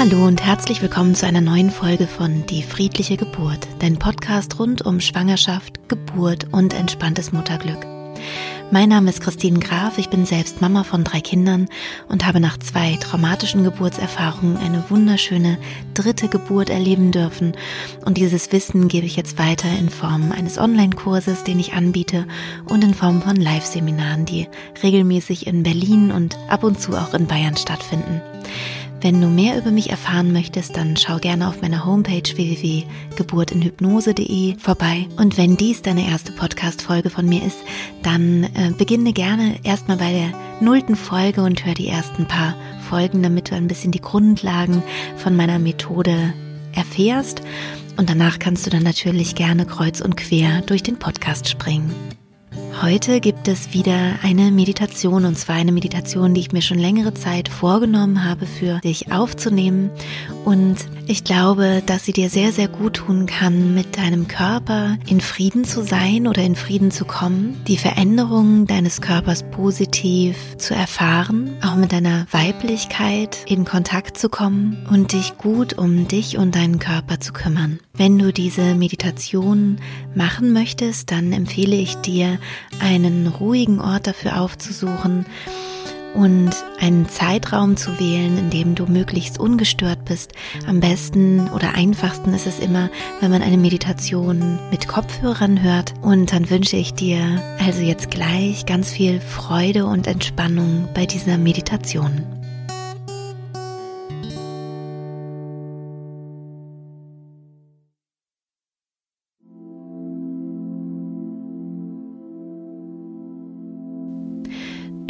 Hallo und herzlich willkommen zu einer neuen Folge von Die friedliche Geburt, dein Podcast rund um Schwangerschaft, Geburt und entspanntes Mutterglück. Mein Name ist Christine Graf, ich bin selbst Mama von drei Kindern und habe nach zwei traumatischen Geburtserfahrungen eine wunderschöne dritte Geburt erleben dürfen. Und dieses Wissen gebe ich jetzt weiter in Form eines Online-Kurses, den ich anbiete und in Form von Live-Seminaren, die regelmäßig in Berlin und ab und zu auch in Bayern stattfinden. Wenn du mehr über mich erfahren möchtest, dann schau gerne auf meiner Homepage www.geburtinhypnose.de vorbei. Und wenn dies deine erste Podcast-Folge von mir ist, dann äh, beginne gerne erstmal bei der nullten Folge und hör die ersten paar Folgen, damit du ein bisschen die Grundlagen von meiner Methode erfährst. Und danach kannst du dann natürlich gerne kreuz und quer durch den Podcast springen. Heute gibt es wieder eine Meditation und zwar eine Meditation, die ich mir schon längere Zeit vorgenommen habe für dich aufzunehmen und ich glaube, dass sie dir sehr, sehr gut tun kann, mit deinem Körper in Frieden zu sein oder in Frieden zu kommen, die Veränderungen deines Körpers positiv zu erfahren, auch mit deiner Weiblichkeit in Kontakt zu kommen und dich gut um dich und deinen Körper zu kümmern. Wenn du diese Meditation machen möchtest, dann empfehle ich dir, einen ruhigen Ort dafür aufzusuchen und einen Zeitraum zu wählen, in dem du möglichst ungestört bist. Am besten oder einfachsten ist es immer, wenn man eine Meditation mit Kopfhörern hört. Und dann wünsche ich dir also jetzt gleich ganz viel Freude und Entspannung bei dieser Meditation.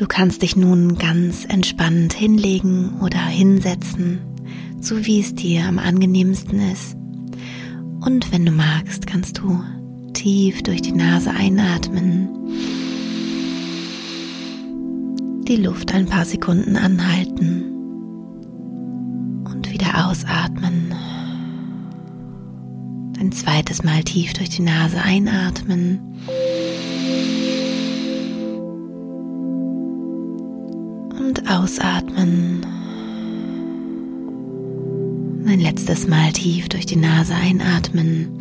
Du kannst dich nun ganz entspannt hinlegen oder hinsetzen, so wie es dir am angenehmsten ist. Und wenn du magst, kannst du tief durch die Nase einatmen, die Luft ein paar Sekunden anhalten und wieder ausatmen. Ein zweites Mal tief durch die Nase einatmen. Ausatmen. Ein letztes Mal tief durch die Nase einatmen.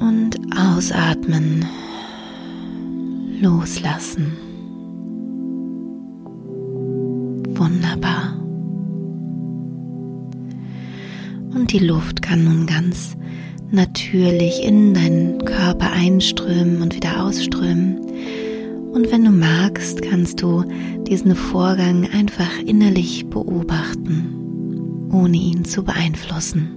Und ausatmen. Loslassen. Wunderbar. Und die Luft kann nun ganz natürlich in deinen Körper einströmen und wieder ausströmen. Und wenn du magst, kannst du diesen Vorgang einfach innerlich beobachten, ohne ihn zu beeinflussen.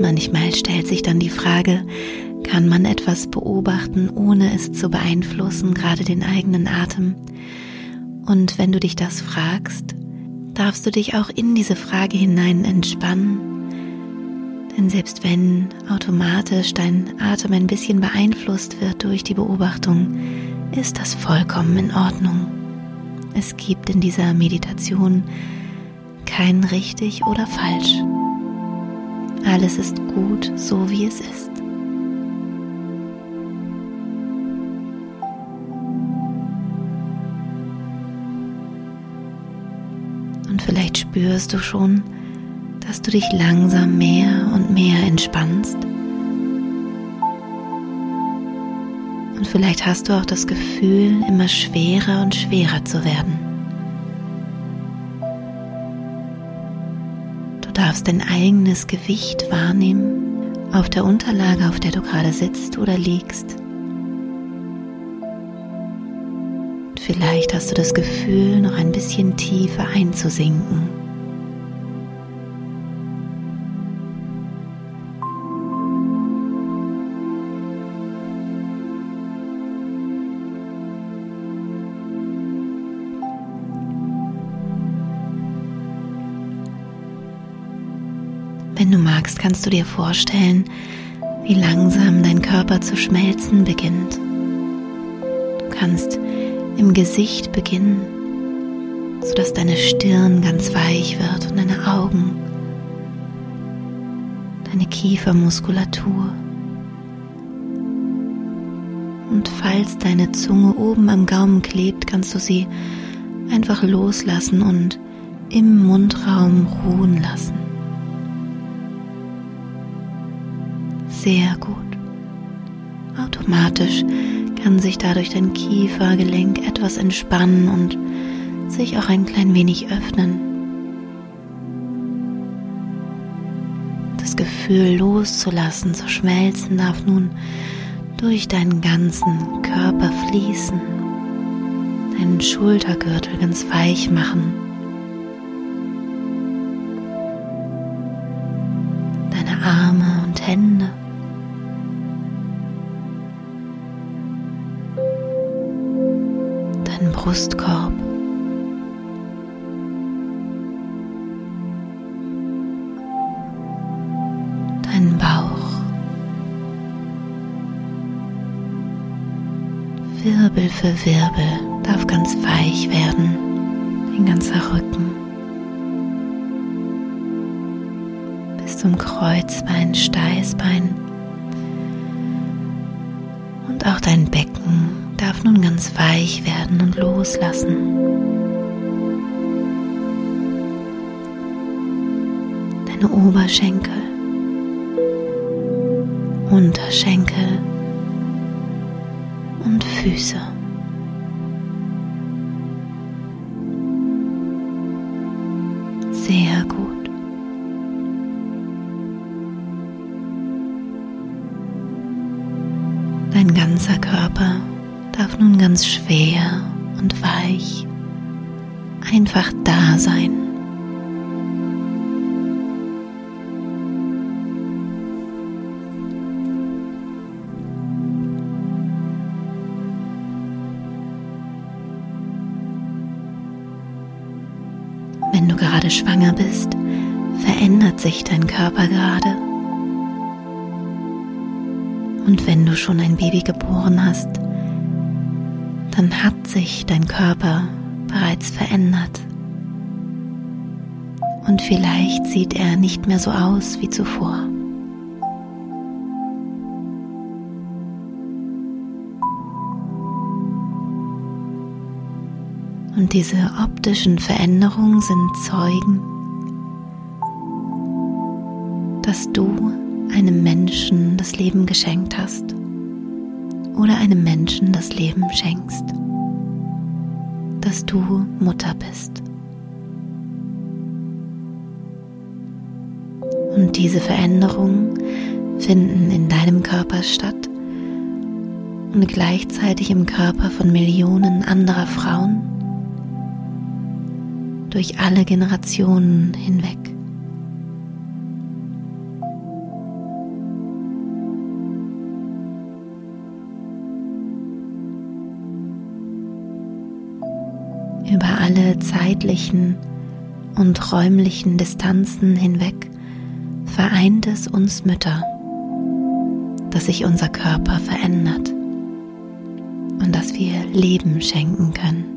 Manchmal stellt sich dann die Frage, kann man etwas beobachten, ohne es zu beeinflussen, gerade den eigenen Atem? Und wenn du dich das fragst, darfst du dich auch in diese Frage hinein entspannen. Denn selbst wenn automatisch dein Atem ein bisschen beeinflusst wird durch die Beobachtung, ist das vollkommen in Ordnung. Es gibt in dieser Meditation kein richtig oder falsch. Alles ist gut, so wie es ist. Spürst du schon, dass du dich langsam mehr und mehr entspannst. Und vielleicht hast du auch das Gefühl, immer schwerer und schwerer zu werden. Du darfst dein eigenes Gewicht wahrnehmen auf der Unterlage, auf der du gerade sitzt oder liegst. Vielleicht hast du das Gefühl, noch ein bisschen tiefer einzusinken. Magst, kannst du dir vorstellen, wie langsam dein Körper zu schmelzen beginnt. Du kannst im Gesicht beginnen, sodass deine Stirn ganz weich wird und deine Augen, deine Kiefermuskulatur. Und falls deine Zunge oben am Gaumen klebt, kannst du sie einfach loslassen und im Mundraum ruhen lassen. Sehr gut. Automatisch kann sich dadurch dein Kiefergelenk etwas entspannen und sich auch ein klein wenig öffnen. Das Gefühl loszulassen, zu schmelzen darf nun durch deinen ganzen Körper fließen, deinen Schultergürtel ganz weich machen, deine Arme und Hände. Wirbel für Wirbel darf ganz weich werden, dein ganzer Rücken. Bis zum Kreuzbein, Steißbein und auch dein Becken darf nun ganz weich werden und loslassen. Deine Oberschenkel, Unterschenkel und Füße. Ganzer Körper darf nun ganz schwer und weich einfach da sein. Wenn du gerade schwanger bist, verändert sich dein Körper gerade. Und wenn du schon ein Baby geboren hast, dann hat sich dein Körper bereits verändert. Und vielleicht sieht er nicht mehr so aus wie zuvor. Und diese optischen Veränderungen sind Zeugen, dass du einem Menschen das Leben geschenkt hast oder einem Menschen das Leben schenkst, dass du Mutter bist. Und diese Veränderungen finden in deinem Körper statt und gleichzeitig im Körper von Millionen anderer Frauen durch alle Generationen hinweg. Alle zeitlichen und räumlichen Distanzen hinweg vereint es uns Mütter, dass sich unser Körper verändert und dass wir Leben schenken können.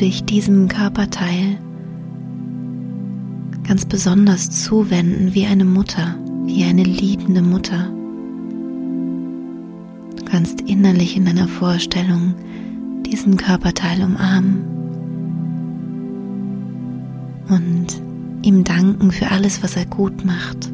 Dich diesem Körperteil ganz besonders zuwenden wie eine Mutter, wie eine liebende Mutter. Du kannst innerlich in deiner Vorstellung diesen Körperteil umarmen und ihm danken für alles, was er gut macht.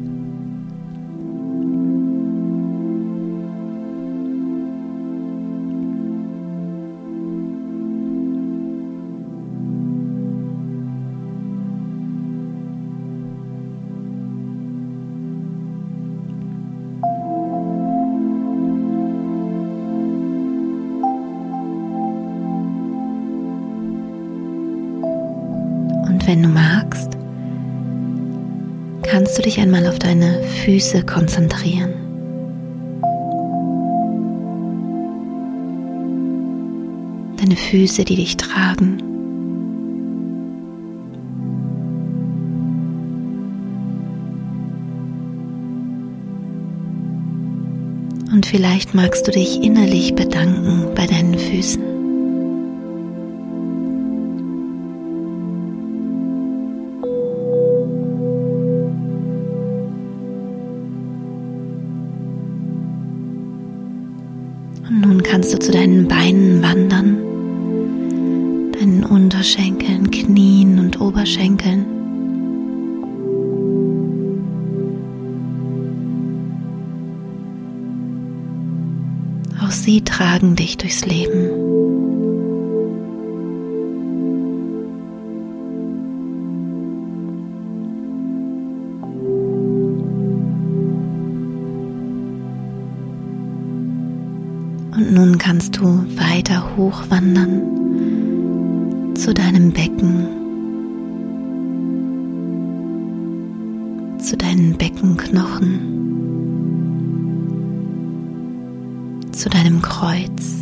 dich einmal auf deine Füße konzentrieren. Deine Füße, die dich tragen. Und vielleicht magst du dich innerlich bedanken bei deinen Füßen. Kannst du zu deinen Beinen wandern, deinen Unterschenkeln, Knien und Oberschenkeln. Auch sie tragen dich durchs Leben. Hochwandern zu deinem Becken, zu deinen Beckenknochen. zu deinem Kreuz.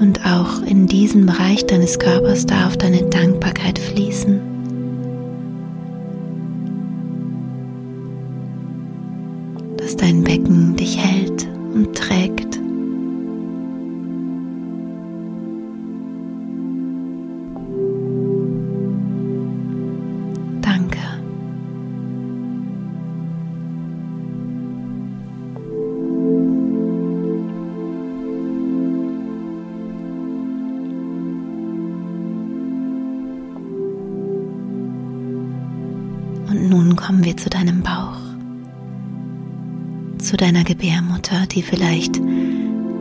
Und auch in diesen Bereich deines Körpers darf deine Dankbarkeit fließen. Vielleicht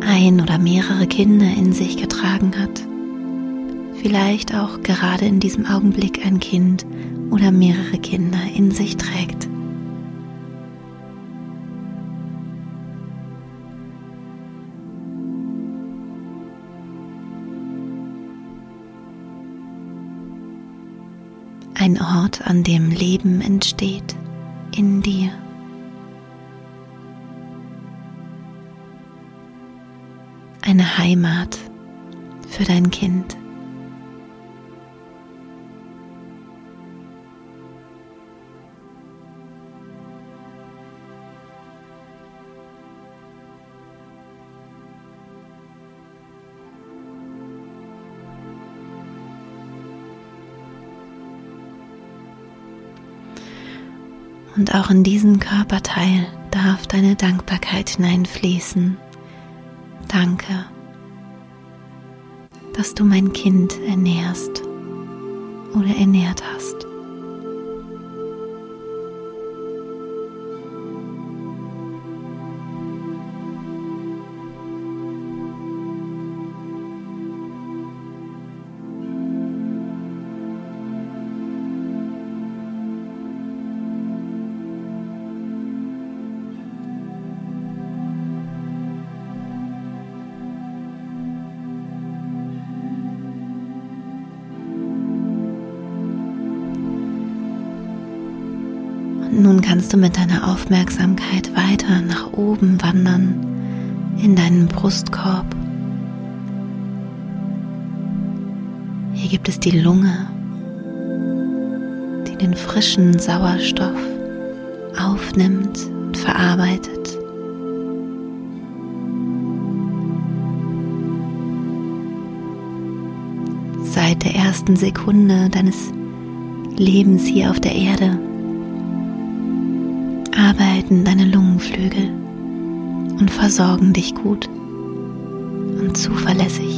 ein oder mehrere Kinder in sich getragen hat. Vielleicht auch gerade in diesem Augenblick ein Kind oder mehrere Kinder in sich trägt. ein Ort, an dem Leben entsteht in dir. Eine Heimat für dein Kind. Und auch in diesen Körperteil darf deine Dankbarkeit hineinfließen. Danke, dass du mein Kind ernährst oder ernährt hast. Mit deiner Aufmerksamkeit weiter nach oben wandern in deinen Brustkorb. Hier gibt es die Lunge, die den frischen Sauerstoff aufnimmt und verarbeitet. Seit der ersten Sekunde deines Lebens hier auf der Erde arbeiten deine Lungenflügel und versorgen dich gut und zuverlässig.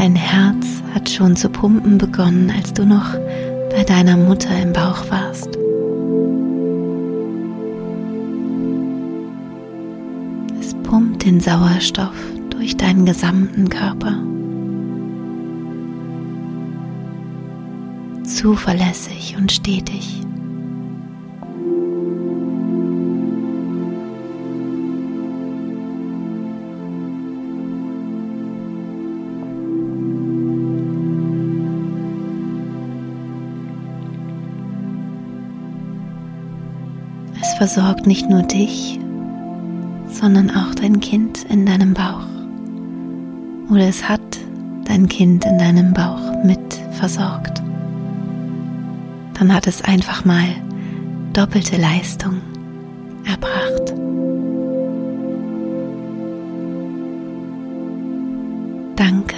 Dein Herz hat schon zu pumpen begonnen, als du noch bei deiner Mutter im Bauch warst. Es pumpt den Sauerstoff durch deinen gesamten Körper. zuverlässig und stetig. Versorgt nicht nur dich, sondern auch dein Kind in deinem Bauch. Oder es hat dein Kind in deinem Bauch mit versorgt. Dann hat es einfach mal doppelte Leistung erbracht. Danke.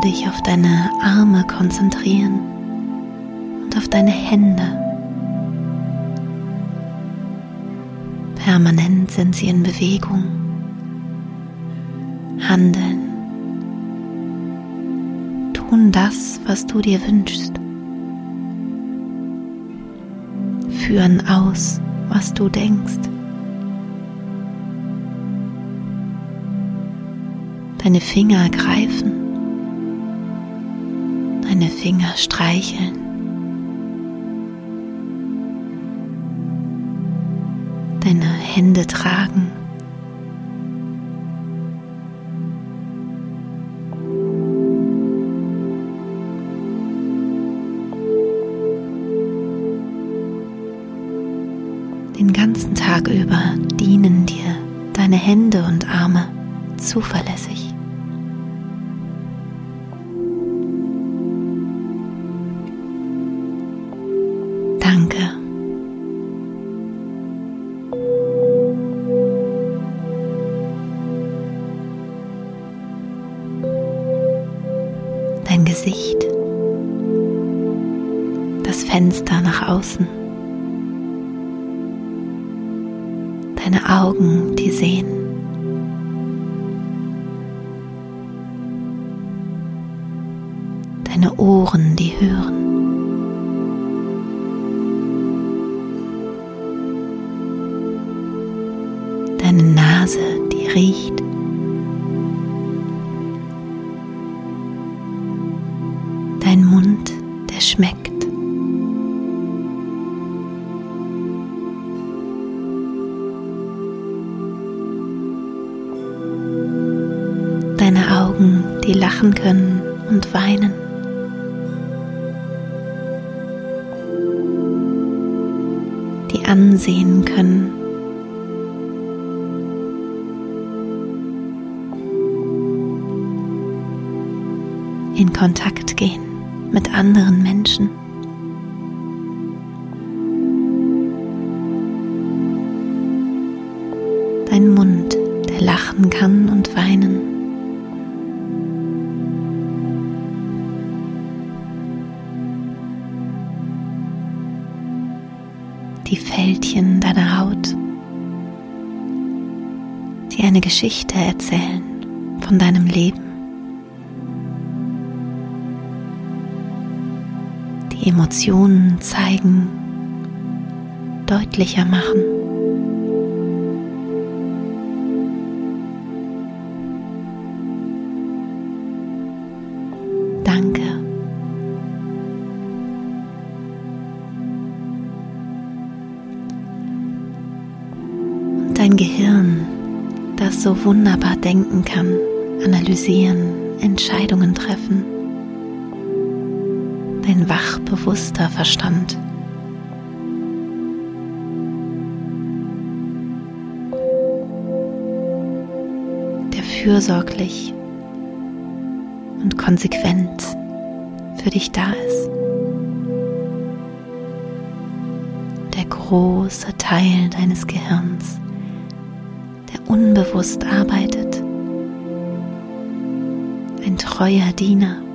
Dich auf deine Arme konzentrieren und auf deine Hände. Permanent sind sie in Bewegung, handeln, tun das, was du dir wünschst, führen aus, was du denkst. Deine Finger greifen, deine Finger streicheln. Deine Hände tragen. Den ganzen Tag über dienen dir deine Hände und Arme zuverlässig. Deine Nase, die riecht. Dein Mund, der schmeckt. Deine Augen, die lachen können und weinen. Die ansehen können. In Kontakt gehen mit anderen Menschen. Dein Mund, der lachen kann und weinen. die Fältchen deiner Haut, die eine Geschichte erzählen von deinem Leben. Emotionen zeigen, deutlicher machen. Danke. dein Gehirn, das so wunderbar denken kann, analysieren, Entscheidungen treffen. Dein wach bewusster Verstand. Der fürsorglich und konsequent für dich da ist. Der große Teil deines Gehirns unbewusst arbeitet. Ein treuer Diener.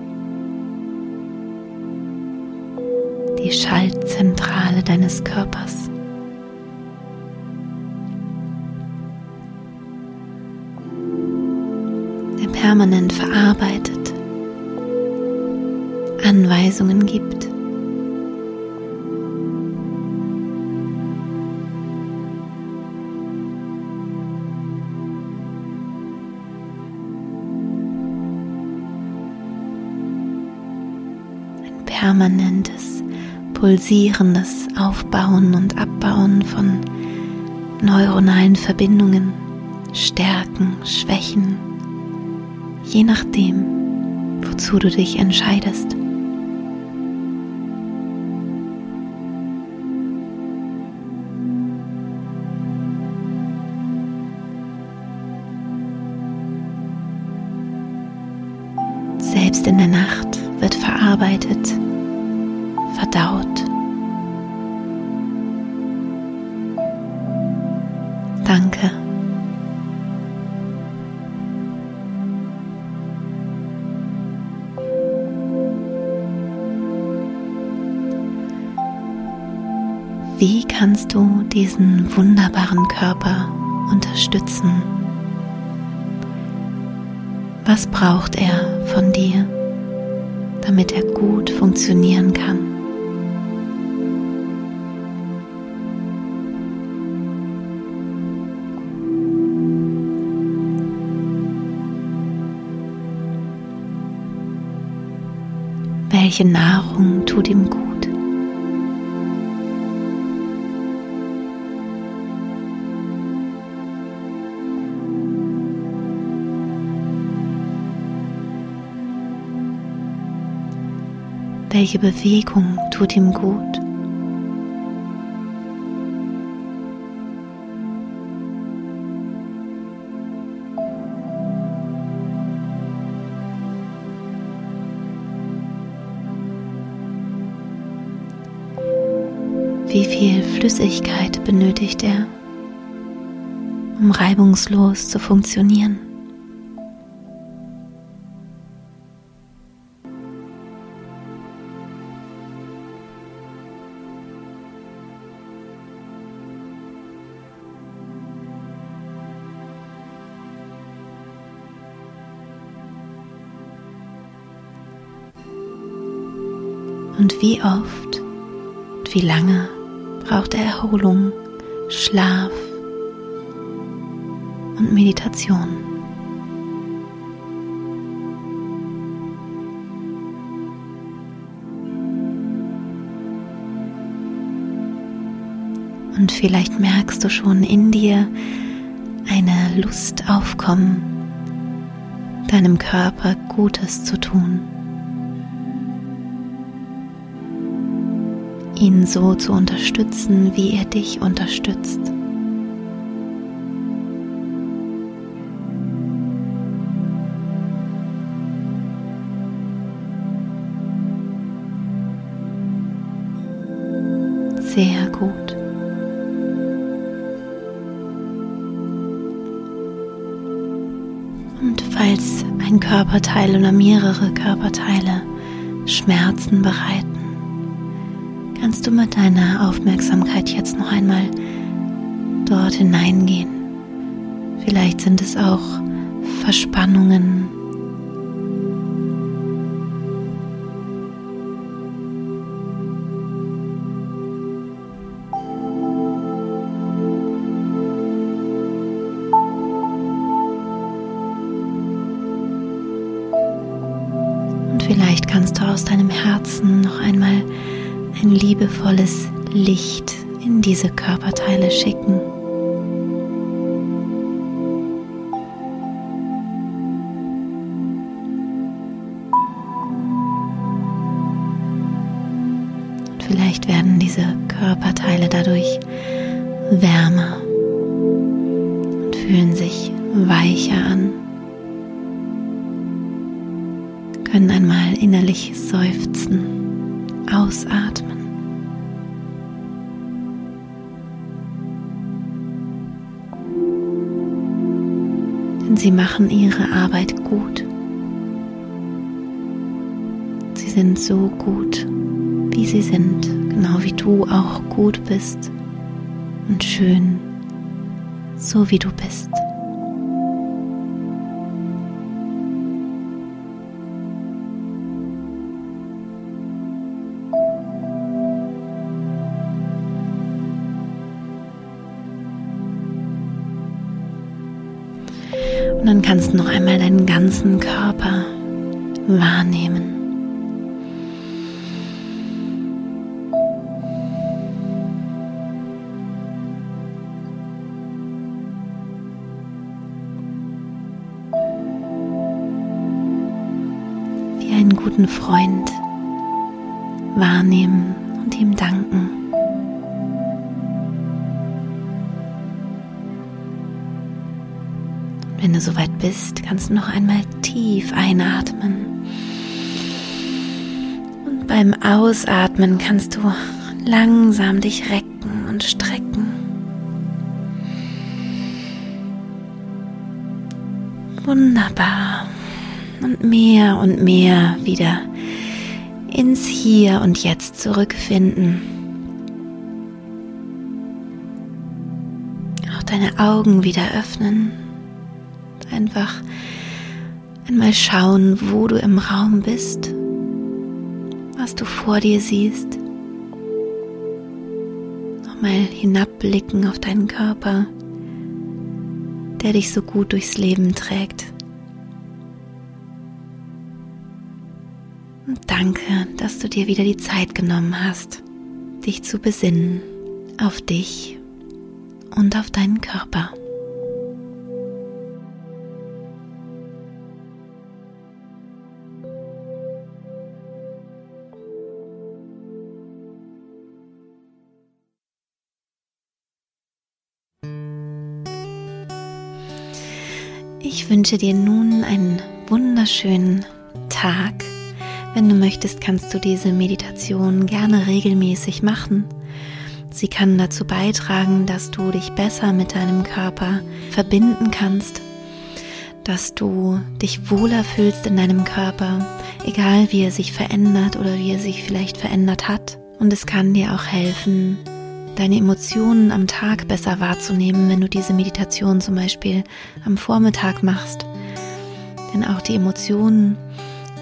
die Schaltzentrale deines Körpers. Der permanent verarbeitet, Anweisungen gibt. permanentes pulsierendes Aufbauen und Abbauen von neuronalen Verbindungen, Stärken, Schwächen, je nachdem, wozu du dich entscheidest. Diesen wunderbaren Körper unterstützen? Was braucht er von dir, damit er gut funktionieren kann? Welche Nahrung tut ihm gut? Welche Bewegung tut ihm gut? Wie viel Flüssigkeit benötigt er, um reibungslos zu funktionieren? Und wie oft und wie lange braucht er Erholung, Schlaf und Meditation? Und vielleicht merkst du schon in dir eine Lust aufkommen, deinem Körper Gutes zu tun. Ihn so zu unterstützen, wie er dich unterstützt. Sehr gut. Und falls ein Körperteil oder mehrere Körperteile Schmerzen bereiten, kannst du mit deiner Aufmerksamkeit jetzt noch einmal dort hineingehen. Vielleicht sind es auch Verspannungen. Und vielleicht kannst du aus deinem Herzen noch einmal ein liebevolles Licht in diese Körperteile schicken. Und vielleicht werden diese Körperteile dadurch wärmer und fühlen sich weicher an. Sie machen ihre Arbeit gut. Sie sind so gut, wie sie sind, genau wie du auch gut bist und schön, so wie du bist. Und dann kannst du noch einmal deinen ganzen Körper wahrnehmen. Wie einen guten Freund wahrnehmen und ihm danken. Du soweit bist, kannst du noch einmal tief einatmen. Und beim Ausatmen kannst du langsam dich recken und strecken. Wunderbar. Und mehr und mehr wieder ins Hier und Jetzt zurückfinden. Auch deine Augen wieder öffnen. Einfach einmal schauen, wo du im Raum bist, was du vor dir siehst. Nochmal hinabblicken auf deinen Körper, der dich so gut durchs Leben trägt. Und danke, dass du dir wieder die Zeit genommen hast, dich zu besinnen auf dich und auf deinen Körper. Ich wünsche dir nun einen wunderschönen Tag wenn du möchtest, kannst du diese Meditation gerne regelmäßig machen. Sie kann dazu beitragen, dass du dich besser mit deinem Körper verbinden kannst, dass du dich wohler fühlst in deinem Körper, egal wie er sich verändert oder wie er sich vielleicht verändert hat. Und es kann dir auch helfen, deine Emotionen am Tag besser wahrzunehmen, wenn du diese Meditation zum Beispiel am Vormittag machst. Denn auch die Emotionen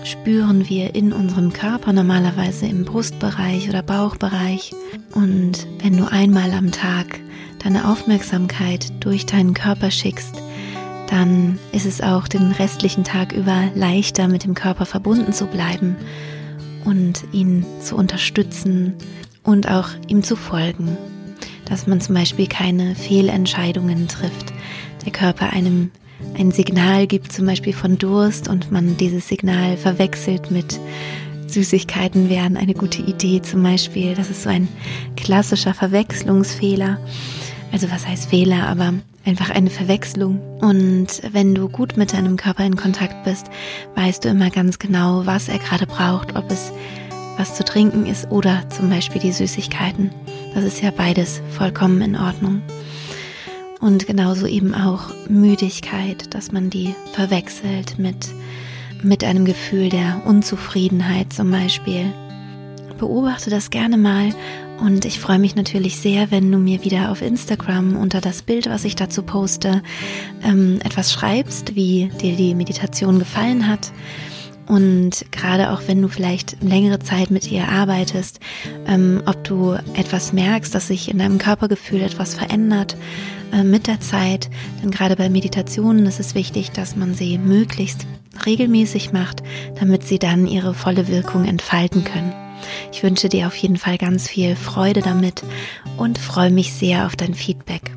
spüren wir in unserem Körper normalerweise im Brustbereich oder Bauchbereich. Und wenn du einmal am Tag deine Aufmerksamkeit durch deinen Körper schickst, dann ist es auch den restlichen Tag über leichter mit dem Körper verbunden zu bleiben und ihn zu unterstützen und auch ihm zu folgen. Dass man zum Beispiel keine Fehlentscheidungen trifft, der Körper einem ein Signal gibt, zum Beispiel von Durst, und man dieses Signal verwechselt mit Süßigkeiten wären eine gute Idee zum Beispiel. Das ist so ein klassischer Verwechslungsfehler. Also was heißt Fehler, aber einfach eine Verwechslung. Und wenn du gut mit deinem Körper in Kontakt bist, weißt du immer ganz genau, was er gerade braucht, ob es was zu trinken ist oder zum Beispiel die Süßigkeiten. Das ist ja beides vollkommen in Ordnung. Und genauso eben auch Müdigkeit, dass man die verwechselt mit, mit einem Gefühl der Unzufriedenheit zum Beispiel. Beobachte das gerne mal und ich freue mich natürlich sehr, wenn du mir wieder auf Instagram unter das Bild, was ich dazu poste, ähm, etwas schreibst, wie dir die Meditation gefallen hat. Und gerade auch wenn du vielleicht längere Zeit mit ihr arbeitest, ähm, ob du etwas merkst, dass sich in deinem Körpergefühl etwas verändert, äh, mit der Zeit. Denn gerade bei Meditationen ist es wichtig, dass man sie möglichst regelmäßig macht, damit sie dann ihre volle Wirkung entfalten können. Ich wünsche dir auf jeden Fall ganz viel Freude damit und freue mich sehr auf dein Feedback.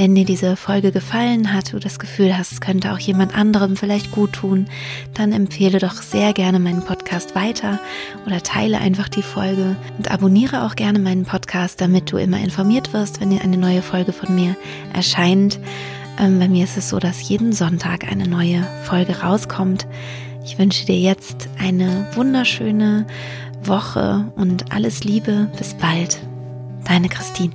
Wenn dir diese Folge gefallen hat, du das Gefühl hast, es könnte auch jemand anderem vielleicht gut tun, dann empfehle doch sehr gerne meinen Podcast weiter oder teile einfach die Folge und abonniere auch gerne meinen Podcast, damit du immer informiert wirst, wenn eine neue Folge von mir erscheint. Ähm, bei mir ist es so, dass jeden Sonntag eine neue Folge rauskommt. Ich wünsche dir jetzt eine wunderschöne Woche und alles Liebe. Bis bald. Deine Christine.